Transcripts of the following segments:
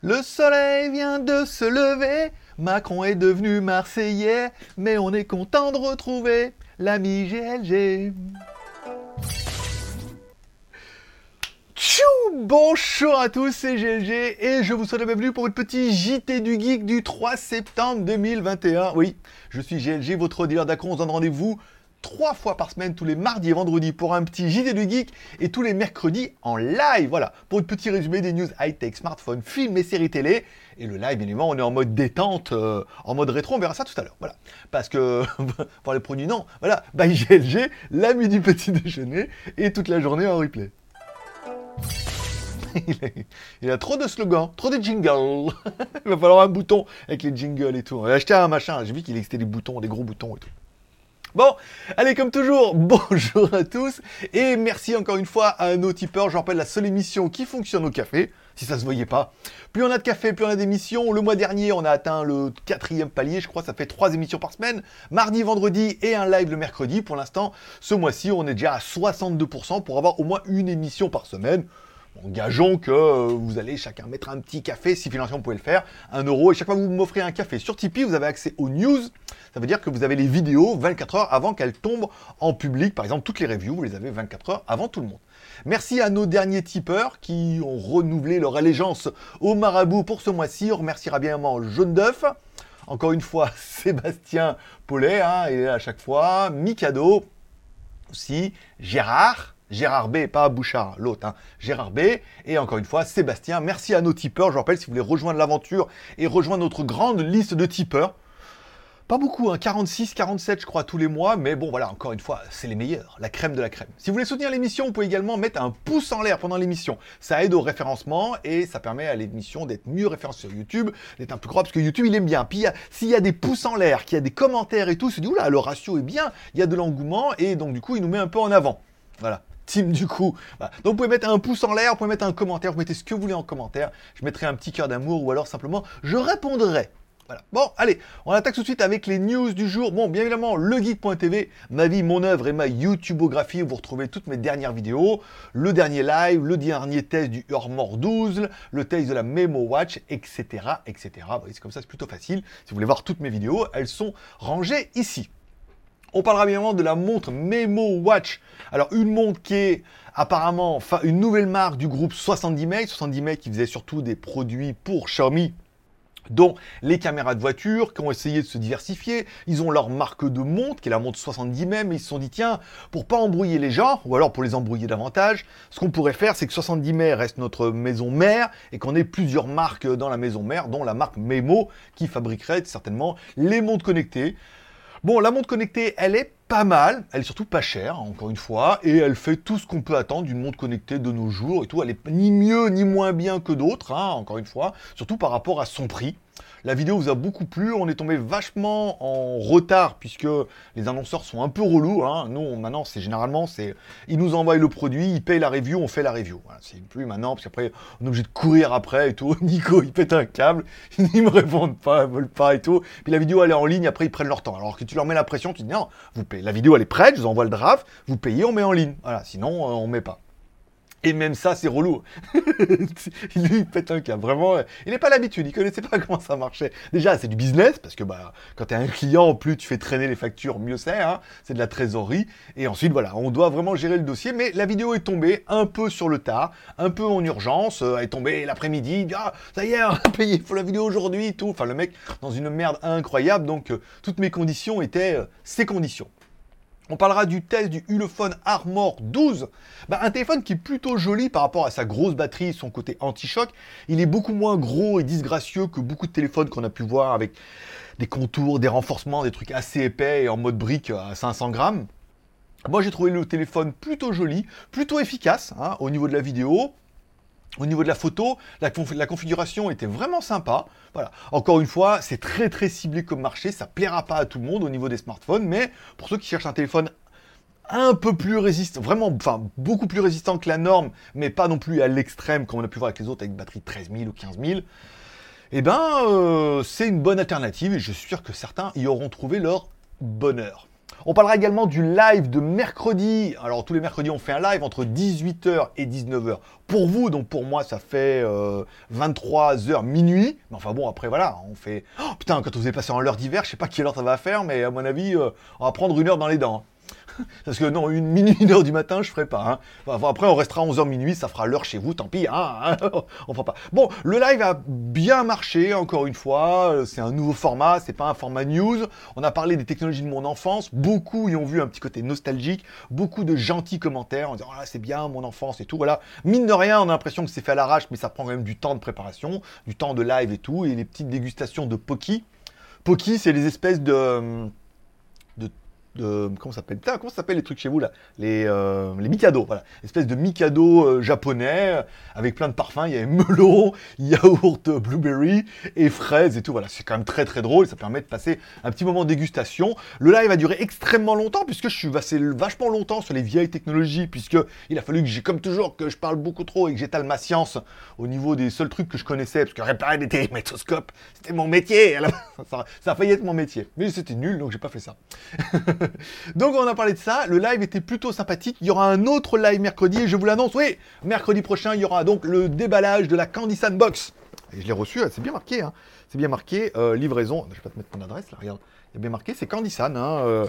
Le soleil vient de se lever, Macron est devenu Marseillais, mais on est content de retrouver l'ami GLG. Tchou Bonjour à tous, c'est GLG et je vous souhaite la bienvenue pour votre petit JT du Geek du 3 septembre 2021. Oui, je suis GLG, votre dealer d'acron. On se donne rendez-vous trois fois par semaine, tous les mardis et vendredis, pour un petit JT du Geek, et tous les mercredis en live, voilà, pour un petit résumé des news high-tech, smartphones, films et séries télé. Et le live, évidemment, on est en mode détente, euh, en mode rétro, on verra ça tout à l'heure, voilà. Parce que, pour les produits, non, voilà, by GLG, l'ami du petit déjeuner, et toute la journée en replay. Il a, trop de slogans, trop de jingles. Il va falloir un bouton avec les jingles et tout. On va acheter un machin, j'ai vu qu'il existait des boutons, des gros boutons et tout. Bon, allez, comme toujours, bonjour à tous et merci encore une fois à nos tipeurs. Je rappelle la seule émission qui fonctionne au café, si ça se voyait pas. Plus on a de café, plus on a d'émissions. Le mois dernier, on a atteint le quatrième palier, je crois, ça fait trois émissions par semaine. Mardi, vendredi et un live le mercredi. Pour l'instant, ce mois-ci, on est déjà à 62% pour avoir au moins une émission par semaine. Engageons que euh, vous allez chacun mettre un petit café, si financièrement vous pouvez le faire, un euro, et chaque fois que vous m'offrez un café sur Tipeee, vous avez accès aux news. Ça veut dire que vous avez les vidéos 24 heures avant qu'elles tombent en public. Par exemple, toutes les reviews, vous les avez 24 heures avant tout le monde. Merci à nos derniers tipeurs qui ont renouvelé leur allégeance au marabout pour ce mois-ci. On remerciera bien Jaune d'œuf. Encore une fois, Sébastien Paulet, hein, à chaque fois. Mikado aussi. Gérard. Gérard B, pas Bouchard, l'autre, hein. Gérard B, et encore une fois, Sébastien. Merci à nos tipeurs. Je vous rappelle, si vous voulez rejoindre l'aventure et rejoindre notre grande liste de tipeurs, pas beaucoup, hein, 46, 47 je crois tous les mois, mais bon voilà, encore une fois, c'est les meilleurs, la crème de la crème. Si vous voulez soutenir l'émission, vous pouvez également mettre un pouce en l'air pendant l'émission. Ça aide au référencement et ça permet à l'émission d'être mieux référencée sur YouTube, d'être un peu gros parce que YouTube il aime bien. Puis s'il y a des pouces en l'air, qu'il y a des commentaires et tout, c'est du là, le ratio est bien, il y a de l'engouement et donc du coup il nous met un peu en avant. Voilà team du coup. Donc vous pouvez mettre un pouce en l'air, vous pouvez mettre un commentaire, vous mettez ce que vous voulez en commentaire. Je mettrai un petit cœur d'amour ou alors simplement je répondrai. Bon, allez, on attaque tout de suite avec les news du jour. Bon, bien évidemment, legeek.tv, ma vie, mon œuvre et ma YouTubeographie, où vous retrouvez toutes mes dernières vidéos, le dernier live, le dernier test du Armor 12, le test de la Memo Watch, etc., etc. c'est comme ça, c'est plutôt facile. Si vous voulez voir toutes mes vidéos, elles sont rangées ici. On parlera bien évidemment de la montre Memo Watch. Alors une montre qui est apparemment une nouvelle marque du groupe 70 Make. 70 Make qui faisait surtout des produits pour Xiaomi dont les caméras de voiture qui ont essayé de se diversifier. Ils ont leur marque de montre, qui est la montre 70 même, et ils se sont dit, tiens, pour pas embrouiller les gens, ou alors pour les embrouiller davantage, ce qu'on pourrait faire, c'est que 70 mai reste notre maison mère, et qu'on ait plusieurs marques dans la maison mère, dont la marque Memo, qui fabriquerait certainement les montres connectées. Bon, la montre connectée, elle est pas mal, elle est surtout pas chère, encore une fois, et elle fait tout ce qu'on peut attendre d'une montre connectée de nos jours et tout. Elle est ni mieux ni moins bien que d'autres, hein, encore une fois, surtout par rapport à son prix. La vidéo vous a beaucoup plu, on est tombé vachement en retard puisque les annonceurs sont un peu relous. Hein. Nous, maintenant, c'est généralement, c'est ils nous envoient le produit, ils payent la review, on fait la review. c'est plus maintenant parce qu'après on est obligé de courir après et tout. Nico, il pète un câble, ils me répondent pas, ils veulent pas et tout. Puis la vidéo elle est en ligne, après ils prennent leur temps. Alors que tu leur mets la pression, tu dis non, vous payez. La vidéo elle est prête, je vous envoie le draft, vous payez, on met en ligne. Voilà, sinon euh, on met pas. Et même ça, c'est relou. il pète un. Vraiment, il n'est pas l'habitude. Il connaissait pas comment ça marchait. Déjà, c'est du business parce que bah, quand tu es un client, plus tu fais traîner les factures, mieux c'est. Hein. c'est de la trésorerie. Et ensuite, voilà, on doit vraiment gérer le dossier. Mais la vidéo est tombée un peu sur le tard, un peu en urgence. Euh, elle est tombée l'après-midi. Ah, ça y est, on a payé. Faut la vidéo aujourd'hui. Tout. Enfin, le mec dans une merde incroyable. Donc, euh, toutes mes conditions étaient euh, ces conditions. On parlera du test du Ulefone Armor 12. Bah, un téléphone qui est plutôt joli par rapport à sa grosse batterie, son côté anti-choc. Il est beaucoup moins gros et disgracieux que beaucoup de téléphones qu'on a pu voir avec des contours, des renforcements, des trucs assez épais et en mode brique à 500 grammes. Moi j'ai trouvé le téléphone plutôt joli, plutôt efficace hein, au niveau de la vidéo. Au niveau de la photo, la, configuration était vraiment sympa. Encore une fois, c'est très très ciblé comme marché, ça plaira pas à tout le monde au niveau des smartphones, mais pour ceux qui cherchent un téléphone un peu plus résistant, vraiment, enfin, beaucoup plus résistant que la norme, mais pas non plus à l'extrême comme on a pu voir avec les autres avec batterie 13 000 ou 15 000, eh ben, euh, c'est une bonne alternative et je suis sûr que certains y auront trouvé leur bonheur. On parlera également du live de mercredi. Alors tous les mercredis, on fait un live entre 18h et 19h. Pour vous, donc pour moi, ça fait 23h minuit. Mais enfin bon, après voilà, on fait... Oh, putain, quand vous avez passé en l'heure d'hiver, je sais pas quelle heure ça va faire, mais à mon avis, on va prendre une heure dans les dents. Parce que non, une minuit, une heure du matin, je ferai pas. Hein. après, on restera 11h minuit, ça fera l'heure chez vous, tant pis. Hein, on fera pas. Bon, le live a bien marché, encore une fois. C'est un nouveau format, c'est pas un format news. On a parlé des technologies de mon enfance. Beaucoup y ont vu un petit côté nostalgique. Beaucoup de gentils commentaires en disant oh c'est bien mon enfance et tout. Voilà. Mine de rien, on a l'impression que c'est fait à l'arrache, mais ça prend quand même du temps de préparation, du temps de live et tout. Et les petites dégustations de Poki. Poki, c'est les espèces de comment s'appelle comment s'appelle les trucs chez vous là? Les euh, les Mikado, voilà, espèce de Mikado euh, japonais avec plein de parfums. Il y a melon, yaourt, blueberry et fraises et tout. Voilà, c'est quand même très très drôle. Ça permet de passer un petit moment de dégustation. Le live a duré extrêmement longtemps puisque je suis passé vachement longtemps sur les vieilles technologies puisque il a fallu que j'ai comme toujours que je parle beaucoup trop et que j'étale ma science au niveau des seuls trucs que je connaissais parce que réparer des télémétroscopes, c'était mon métier. Ça, ça a failli être mon métier, mais c'était nul donc j'ai pas fait ça. Donc on a parlé de ça, le live était plutôt sympathique. Il y aura un autre live mercredi, je vous l'annonce, oui, mercredi prochain, il y aura donc le déballage de la Candy Sandbox. Et je l'ai reçu, c'est bien marqué, hein. c'est bien marqué, euh, livraison, je vais pas te mettre mon adresse là, regarde, il y a bien marqué, c'est Candy San, hein, euh,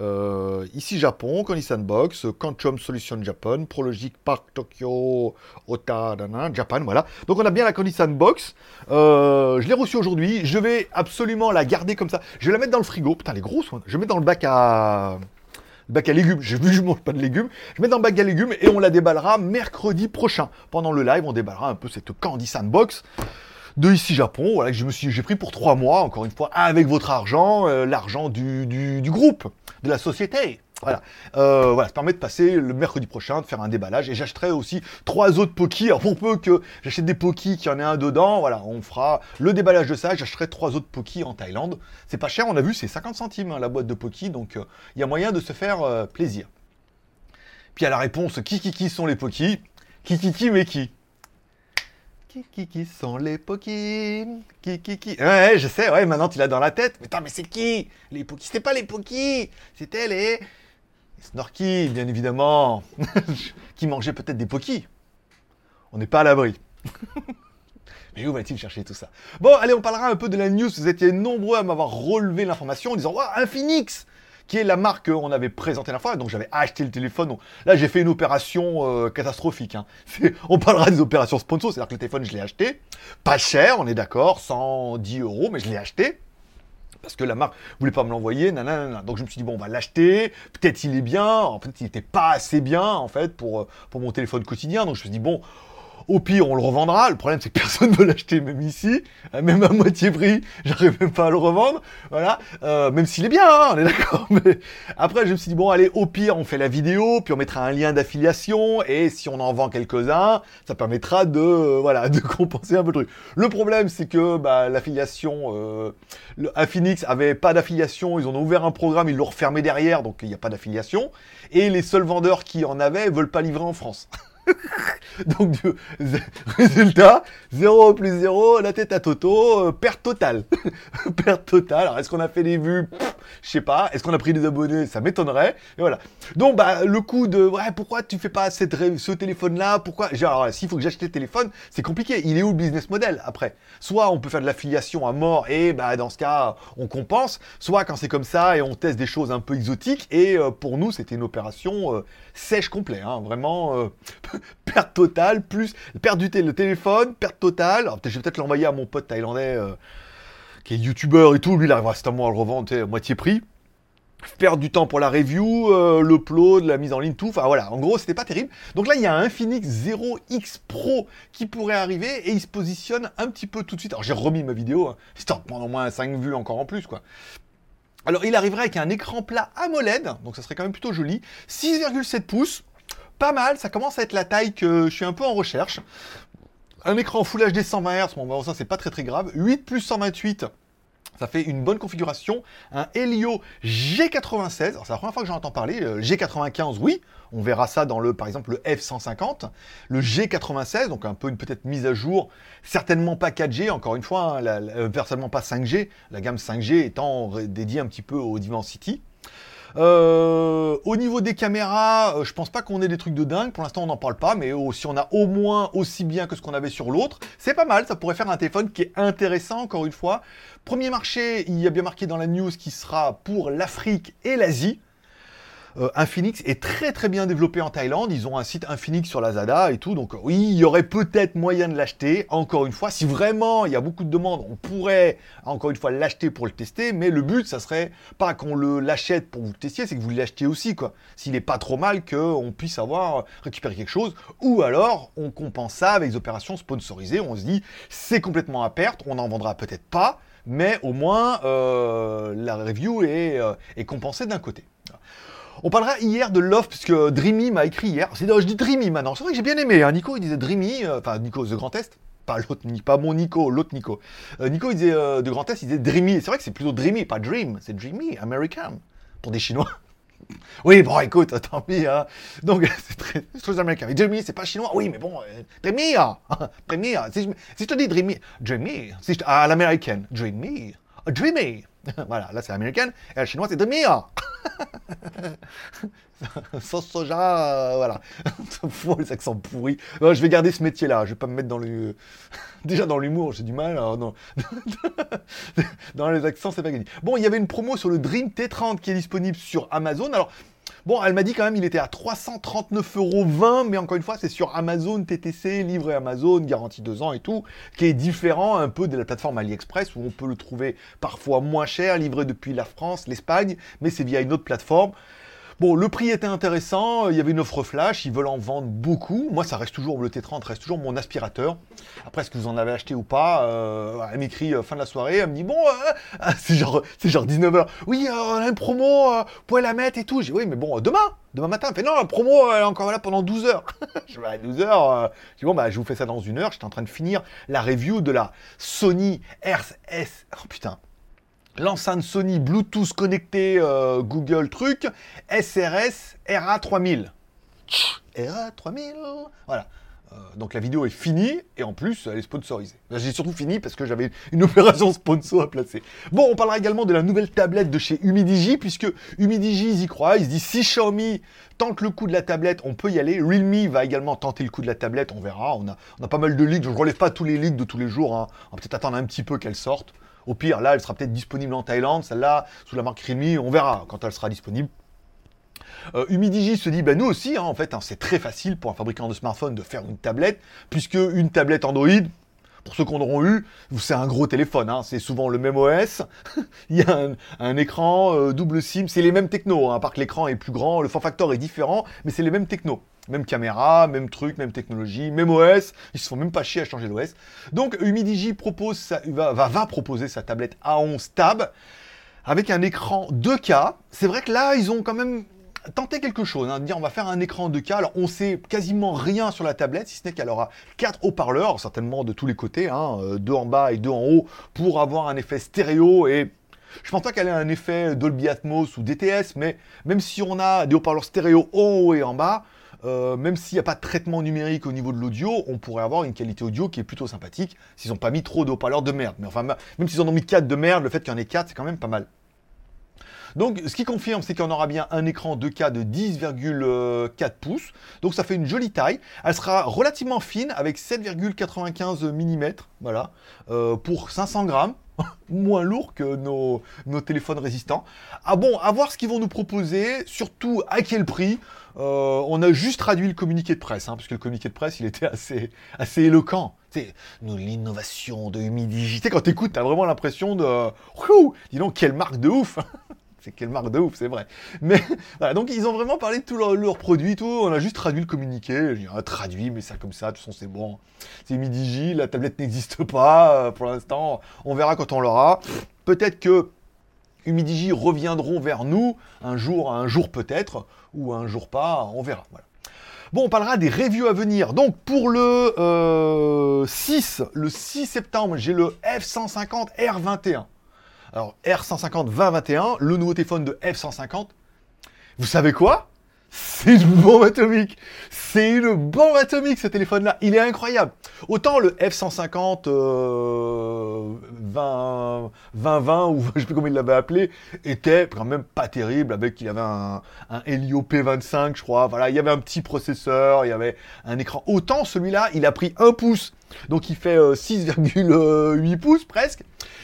euh, ici Japon, Candy Sandbox, Quantum Solution Japan, Prologic Park Tokyo, Ota, Japan, voilà. Donc on a bien la Candy Sandbox. Euh, je l'ai reçue aujourd'hui. Je vais absolument la garder comme ça. Je vais la mettre dans le frigo. Putain, elle est grosse. Je vais mettre dans le bac à bac à légumes. J'ai vu, je mange pas de légumes. Je mets dans le bac à légumes et on la déballera mercredi prochain. Pendant le live, on déballera un peu cette Candy Sandbox de ici Japon, voilà, que je me suis, j'ai pris pour trois mois, encore une fois, avec votre argent, euh, l'argent du, du, groupe, de la société. Voilà. Euh, voilà, ça permet de passer le mercredi prochain, de faire un déballage. Et j'achèterai aussi trois autres Poki. Alors pour peu que j'achète des Poki, qu'il y en ait un dedans, voilà, on fera le déballage de ça. J'achèterai trois autres Poki en Thaïlande. C'est pas cher, on a vu, c'est 50 centimes hein, la boîte de Poki. Donc euh, il y a moyen de se faire plaisir. Puis à la réponse, qui qui qui sont les Poki? Qui qui qui mais qui? Qui, qui, qui sont les Poki Qui, qui, qui Ouais, je sais, ouais, maintenant tu l'as dans la tête. Mais attends, mais c'est qui? Les Poki C'était pas les Poki C'était les... les Snorky, bien évidemment. qui mangeaient peut-être des Poki. On n'est pas à l'abri. Mais où va-t-il chercher tout ça? Bon, allez, on parlera un peu de la news. Vous étiez nombreux à m'avoir relevé l'information en disant Waouh, un Phoenix qui est la marque qu'on avait présentée la fois. Donc j'avais acheté le téléphone. là, j'ai fait une opération euh, catastrophique. Hein. On parlera des opérations sponsor, c'est-à-dire que le téléphone, je l'ai acheté. Pas cher, on est d'accord, 110 euros, mais je l'ai acheté. Parce que la marque voulait pas me l'envoyer, nanana. Donc je me suis dit, bon, on va l'acheter. Peut-être il est bien. En fait, il n'était pas assez bien, en fait, pour, euh, pour mon téléphone quotidien. Donc je me suis dit, bon, au pire, on le revendra. Le problème, c'est que personne ne veut l'acheter, même ici, euh, même à moitié prix. J'arrive même pas à le revendre. Voilà. Euh, même s'il est bien, hein, on est d'accord. Mais après, je me suis dit, bon, allez, au pire, on fait la vidéo, puis on mettra un lien d'affiliation. Et si on en vend quelques-uns, ça permettra de, euh, voilà, de compenser un peu le truc. Le problème, c'est que bah, l'affiliation, euh, Infinix avait pas d'affiliation. Ils ont ouvert un programme, ils l'ont refermé derrière, donc il n'y a pas d'affiliation. Et les seuls vendeurs qui en avaient veulent pas livrer en France. Donc, résultat, 0 plus 0, la tête à Toto, euh, perte totale. perte totale. Alors, est-ce qu'on a fait des vues? Je sais pas. Est-ce qu'on a pris des abonnés? Ça m'étonnerait. Et voilà. Donc, bah, le coup de, ouais, pourquoi tu fais pas cette, ce téléphone-là? Pourquoi? Genre, s'il faut que j'achète le téléphone, c'est compliqué. Il est où le business model après? Soit on peut faire de l'affiliation à mort et, bah, dans ce cas, on compense. Soit quand c'est comme ça et on teste des choses un peu exotiques. Et euh, pour nous, c'était une opération euh, sèche complet. Hein, vraiment, perte totale, plus perte du le téléphone, perte totale. Alors, je vais peut-être l'envoyer à mon pote thaïlandais euh, qui est youtubeur et tout. Lui, il arrivera certainement à le revendre à moitié prix. Perdre du temps pour la review, euh, l'upload, la mise en ligne, tout. Enfin voilà, en gros, c'était pas terrible. Donc là, il y a un Infinix 0X Pro qui pourrait arriver et il se positionne un petit peu tout de suite. Alors j'ai remis ma vidéo, hein, histoire de moins 5 vues encore en plus, quoi. Alors il arriverait avec un écran plat AMOLED, donc ça serait quand même plutôt joli. 6,7 pouces, pas mal, ça commence à être la taille que je suis un peu en recherche. Un écran Full HD 120 Hz, bon, ça c'est pas très très grave. 8 plus 128, ça fait une bonne configuration. Un Helio G96, c'est la première fois que j'en entends parler. Le G95, oui, on verra ça dans le, par exemple, le F150. Le G96, donc un peu une peut-être mise à jour, certainement pas 4G, encore une fois, hein, euh, certainement pas 5G, la gamme 5G étant dédiée un petit peu au Dimensity. Euh, au niveau des caméras, euh, je pense pas qu'on ait des trucs de dingue. Pour l'instant, on n'en parle pas, mais oh, si on a au moins aussi bien que ce qu'on avait sur l'autre, c'est pas mal. Ça pourrait faire un téléphone qui est intéressant, encore une fois. Premier marché, il y a bien marqué dans la news qui sera pour l'Afrique et l'Asie. Euh, Infinix est très très bien développé en Thaïlande. Ils ont un site Infinix sur Lazada et tout. Donc oui, il y aurait peut-être moyen de l'acheter. Encore une fois, si vraiment il y a beaucoup de demandes, on pourrait encore une fois l'acheter pour le tester. Mais le but, ça serait pas qu'on le l'achète pour vous le testiez, c'est que vous l'achetiez aussi quoi. S'il n'est pas trop mal qu'on puisse avoir récupéré quelque chose, ou alors on compense ça avec des opérations sponsorisées. On se dit c'est complètement à perte, on n'en vendra peut-être pas, mais au moins euh, la review est, euh, est compensée d'un côté. On parlera hier de Love, puisque Dreamy m'a écrit hier. C'est je dis Dreamy maintenant. C'est vrai que j'ai bien aimé. Hein. Nico, il disait Dreamy, euh, enfin Nico The Grand Est. Pas l'autre, pas mon Nico, l'autre Nico. Euh, Nico, il disait euh, de Grand Est, il disait Dreamy. C'est vrai que c'est plutôt Dreamy, pas Dream. C'est Dreamy, American. Pour des Chinois. oui, bon, écoute, tant pis. Hein. Donc, c'est très, très américain. Dreamy, c'est pas chinois. Oui, mais bon, Dreamy. Hein. Dreamy. Si, je, si je te dis Dreamy, Dreamy. Si je, à l'américaine, Dreamy. Dreamy. voilà, là c'est américaine. Et la chinoise, c'est Dreamy. Sauce soja, euh, voilà. Les accents pourris. je vais garder ce métier-là. Je vais pas me mettre dans le. Déjà dans l'humour, j'ai du mal. non. dans les accents, c'est pas gagné. Bon, il y avait une promo sur le Dream T30 qui est disponible sur Amazon. Alors, Bon, elle m'a dit quand même il était à 339,20€, mais encore une fois, c'est sur Amazon TTC, livré Amazon, garantie 2 ans et tout, qui est différent un peu de la plateforme AliExpress où on peut le trouver parfois moins cher, livré depuis la France, l'Espagne, mais c'est via une autre plateforme. Bon, le prix était intéressant, il y avait une offre flash, ils veulent en vendre beaucoup. Moi, ça reste toujours, le T30 reste toujours mon aspirateur. Après, est-ce que vous en avez acheté ou pas euh, Elle m'écrit euh, fin de la soirée, elle me dit, bon, euh, c'est genre, genre 19h. Oui, on a une promo, vous pouvez la mettre et tout. J'ai oui, mais bon, demain, demain matin. Elle fait, non, la promo, elle est encore là pendant 12 h je vais à 12 h je dis, bon, bah, je vous fais ça dans une heure. J'étais en train de finir la review de la Sony RS. Oh putain, l'enceinte Sony Bluetooth connecté euh, Google truc, SRS RA3000. RA3000 Voilà. Euh, donc la vidéo est finie et en plus elle est sponsorisée. J'ai surtout fini parce que j'avais une opération sponsor à placer. Bon, on parlera également de la nouvelle tablette de chez Humidigi puisque Humidigi ils y croient. Ils se disent si Xiaomi tente le coup de la tablette, on peut y aller. Realme va également tenter le coup de la tablette, on verra. On a, on a pas mal de leaks. Je ne relève pas tous les leaks de tous les jours. Hein. On va peut-être attendre un petit peu qu'elle sorte. Au pire, là, elle sera peut-être disponible en Thaïlande, celle-là, sous la marque Realme, on verra quand elle sera disponible. Euh, se dit, bah, nous aussi, hein, en fait, hein, c'est très facile pour un fabricant de smartphone de faire une tablette, puisque une tablette Android, pour ceux qu'on auront eu, c'est un gros téléphone, hein, c'est souvent le même OS, il y a un, écran, euh, double SIM, c'est les mêmes technos, à part que l'écran est plus grand, le form factor est différent, mais c'est les mêmes technos. Même caméra, même truc, même technologie, même OS. Ils se font même pas chier à changer l'OS. Donc Humidigi propose va, proposer sa tablette A11 Tab avec un écran 2K. C'est vrai que là, ils ont quand même tenté quelque chose, hein, dire on va faire un écran 2K. Alors on sait quasiment rien sur la tablette, si ce n'est qu'elle aura quatre haut-parleurs, certainement de tous les côtés, hein, euh, deux en bas et deux en haut, pour avoir un effet stéréo et je pense pas qu'elle ait un effet Dolby Atmos ou DTS, mais même si on a des haut-parleurs stéréo haut et en bas, euh, même s'il n'y a pas de traitement numérique au niveau de l'audio, on pourrait avoir une qualité audio qui est plutôt sympathique s'ils n'ont pas mis trop de haut-parleurs de merde. Mais enfin, même s'ils en ont mis 4 de merde, le fait qu'il y en ait 4, c'est quand même pas mal. Donc, ce qui confirme, c'est qu'on aura bien un écran 2K de 10,4 pouces. Donc, ça fait une jolie taille. Elle sera relativement fine avec 7,95 mm. Voilà. Euh, pour 500 grammes. moins lourd que nos, téléphones résistants. Ah bon, à voir ce qu'ils vont nous proposer, surtout à quel prix. Euh, on a juste traduit le communiqué de presse, hein, parce que le communiqué de presse, il était assez, assez éloquent. C'est l'innovation de humidité. Quand t'écoutes, t'as vraiment l'impression de... dis donc, quelle marque de ouf c'est quelle marque de ouf, c'est vrai. Mais voilà, donc ils ont vraiment parlé de tous leurs leur produits, tout. On a juste traduit le communiqué. J'ai ah, traduit, mais ça comme ça, de toute façon c'est bon. C'est midi la tablette n'existe pas euh, pour l'instant. On verra quand on l'aura. Peut-être que Humidigi reviendront vers nous un jour, un jour peut-être, ou un jour pas, on verra. Bon, on parlera des reviews à venir. Donc pour le 6, euh, le 6 septembre, j'ai le F150 R21. Alors R150 2021, le nouveau téléphone de F150. Vous savez quoi? C'est une bombe atomique. C'est une bombe atomique ce téléphone-là. Il est incroyable. Autant le F150 euh, 20, 2020 ou je sais plus comment il l'avait appelé était quand même pas terrible avec il avait un, un Helio P25 je crois. Voilà, il y avait un petit processeur, il y avait un écran. Autant celui-là, il a pris un pouce. Donc il fait 6,8 pouces presque.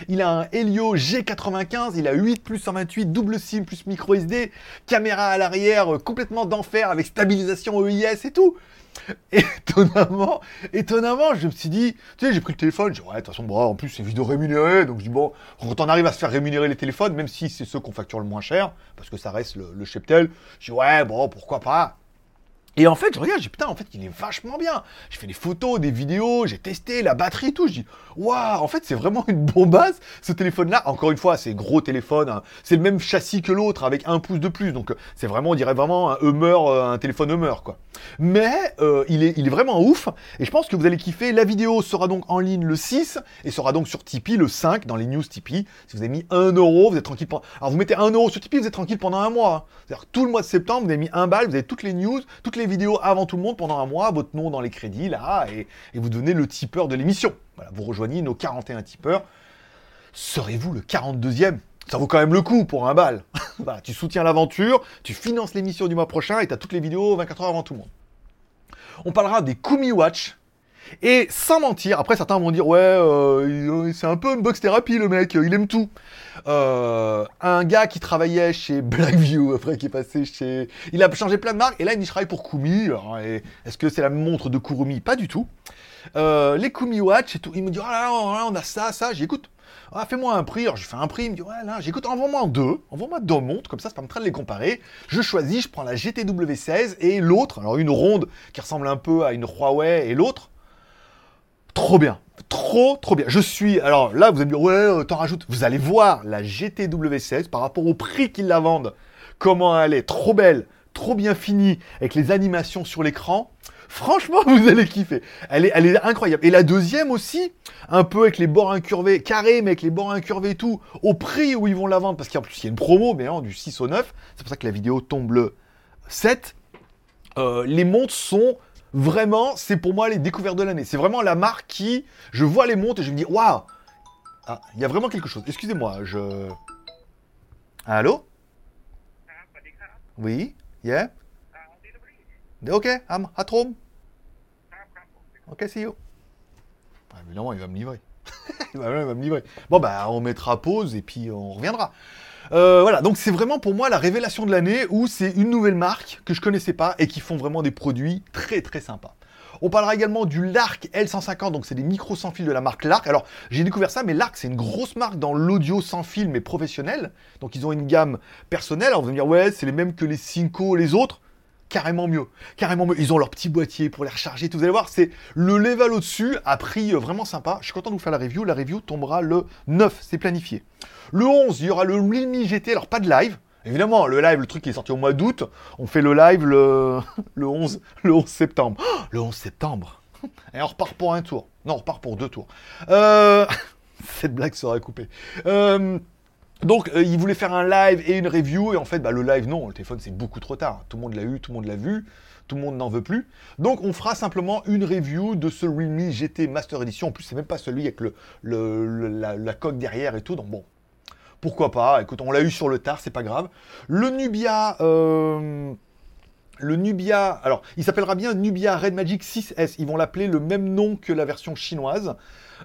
Il a un Helio G95, il a 8 plus 128, double SIM plus micro SD, caméra à l'arrière euh, complètement d'enfer avec stabilisation EIS et tout. Étonnamment, étonnamment, je me suis dit, tu sais, j'ai pris le téléphone, j'ai dit, ouais, de toute façon, en plus, c'est vidéo rémunéré, donc je dis, bon, quand on arrive à se faire rémunérer les téléphones, même si c'est ceux qu'on facture le moins cher, parce que ça reste le, le cheptel, je dis, ouais, bon, pourquoi pas. Et en fait, je regarde, je dis putain, en fait, il est vachement bien. J'ai fait des photos, des vidéos, j'ai testé la batterie et tout. Je dis, waouh, en fait, c'est vraiment une bombasse, ce téléphone-là. Encore une fois, c'est gros téléphone, hein. c'est le même châssis que l'autre avec un pouce de plus. Donc, euh, c'est vraiment, on dirait vraiment un Hummer, euh, un téléphone Hummer, quoi. Mais euh, il, est, vraiment ouf. Et je pense que vous allez kiffer. La vidéo sera donc en ligne le 6 et sera donc sur Tipeee le 5 dans les news Tipeee. Si vous avez mis 1 euro, vous êtes tranquille. Pendant... Alors, vous mettez 1 euro sur Tipeee, vous êtes tranquille pendant un mois. Hein. C'est-à-dire, tout le mois de septembre, vous avez mis un balle, vous avez toutes les news, toutes les vidéos avant tout le monde pendant un mois, votre nom dans les crédits, là, et, vous donnez le tipeur de l'émission. Voilà, vous rejoignez nos 41 tipeurs. Serez-vous le 42e ça vaut quand même le coup pour un bal. tu soutiens l'aventure, tu finances l'émission du mois prochain et tu as toutes les vidéos 24 heures avant tout le monde. On parlera des Kumi Watch. Et sans mentir, après certains vont dire ouais, euh, c'est un peu une box thérapie le mec, il aime tout. Euh, un gars qui travaillait chez Blackview, après qui est passé chez, il a changé plein de marques et là il dit travaille pour Kumi. Est-ce que c'est la montre de Kurumi? Pas du tout. Euh, les Kumi Watch et tout, il me dit oh là là, on a ça, ça. J'écoute. Ah, fais-moi un prix. Alors, je fais un prix. Il me dit, ouais, là, j'écoute, envoie-moi deux. Envoie-moi deux montres. Comme ça, ça permettra de les comparer. Je choisis, je prends la GTW16 et l'autre. Alors, une ronde qui ressemble un peu à une Huawei et l'autre. Trop bien. Trop, trop bien. Je suis. Alors là, vous allez me dire, ouais, euh, t'en rajoutes. Vous allez voir la GTW16 par rapport au prix qu'ils la vendent. Comment elle est. Trop belle. Trop bien finie. Avec les animations sur l'écran. Franchement, vous allez kiffer. Elle est, elle est incroyable. Et la deuxième aussi, un peu avec les bords incurvés, carré, mais avec les bords incurvés et tout, au prix où ils vont la vendre, parce qu'en plus, il y a une promo, mais hein, du 6 au 9. C'est pour ça que la vidéo tombe le 7. Euh, les montres sont vraiment, c'est pour moi les découvertes de l'année. C'est vraiment la marque qui, je vois les montres et je me dis, waouh, ah, il y a vraiment quelque chose. Excusez-moi, je. Allô? Oui, yeah? Ok, I'm at home. Ok, see you. Ah, évidemment, il va me livrer. il va me livrer. Bon, bah, on mettra pause et puis on reviendra. Euh, voilà, donc c'est vraiment pour moi la révélation de l'année où c'est une nouvelle marque que je connaissais pas et qui font vraiment des produits très très sympas. On parlera également du Lark L150, donc c'est des micros sans fil de la marque Lark. Alors j'ai découvert ça, mais Lark c'est une grosse marque dans l'audio sans fil mais professionnel. Donc ils ont une gamme personnelle. Alors vous allez me dire ouais, c'est les mêmes que les Cinco, les autres? Carrément mieux. Carrément mieux. Ils ont leur petit boîtier pour les recharger. Vous allez voir, c'est le level au-dessus à prix euh, vraiment sympa. Je suis content de vous faire la review. La review tombera le 9, c'est planifié. Le 11, il y aura le Realme GT. Alors, pas de live. Évidemment, le live, le truc qui est sorti au mois d'août, on fait le live le, le, 11, le 11 septembre. Oh, le 11 septembre Et on repart pour un tour. Non, on repart pour deux tours. Euh... Cette blague sera coupée. Euh... Donc, euh, il voulait faire un live et une review, et en fait, bah, le live, non, le téléphone, c'est beaucoup trop tard. Tout le monde l'a eu, tout le monde l'a vu, tout le monde n'en veut plus. Donc, on fera simplement une review de ce Realme GT Master Edition. En plus, c'est même pas celui avec la, la, coque derrière et tout, donc bon, pourquoi pas. Écoute, on l'a eu sur le tard, c'est pas grave. Le Nubia... Euh, le Nubia, alors il s'appellera bien Nubia Red Magic 6S, ils vont l'appeler le même nom que la version chinoise.